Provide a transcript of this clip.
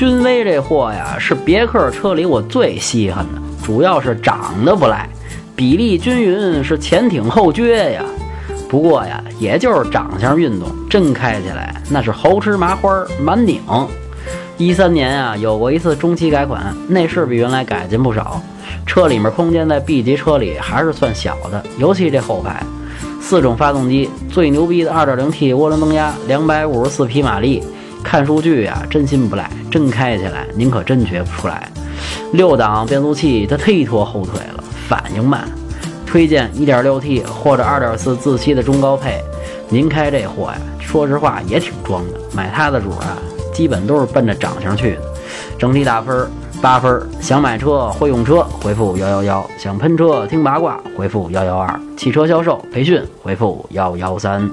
君威这货呀，是别克车里我最稀罕的，主要是长得不赖，比例均匀，是前挺后撅呀。不过呀，也就是长相运动，真开起来那是猴吃麻花满拧。一三年啊，有过一次中期改款，内饰比原来改进不少，车里面空间在 B 级车里还是算小的，尤其这后排。四种发动机，最牛逼的 2.0T 涡轮增压，254匹马力。看数据啊，真心不赖，真开起来您可真觉不出来。六档变速器它忒拖后腿了，反应慢。推荐 1.6T 或者2.4自吸的中高配。您开这货呀，说实话也挺装的。买它的主啊，基本都是奔着长相去的。整体打分八分。想买车会用车，回复幺幺幺；想喷车听八卦，回复幺幺二；汽车销售培训，回复幺幺三。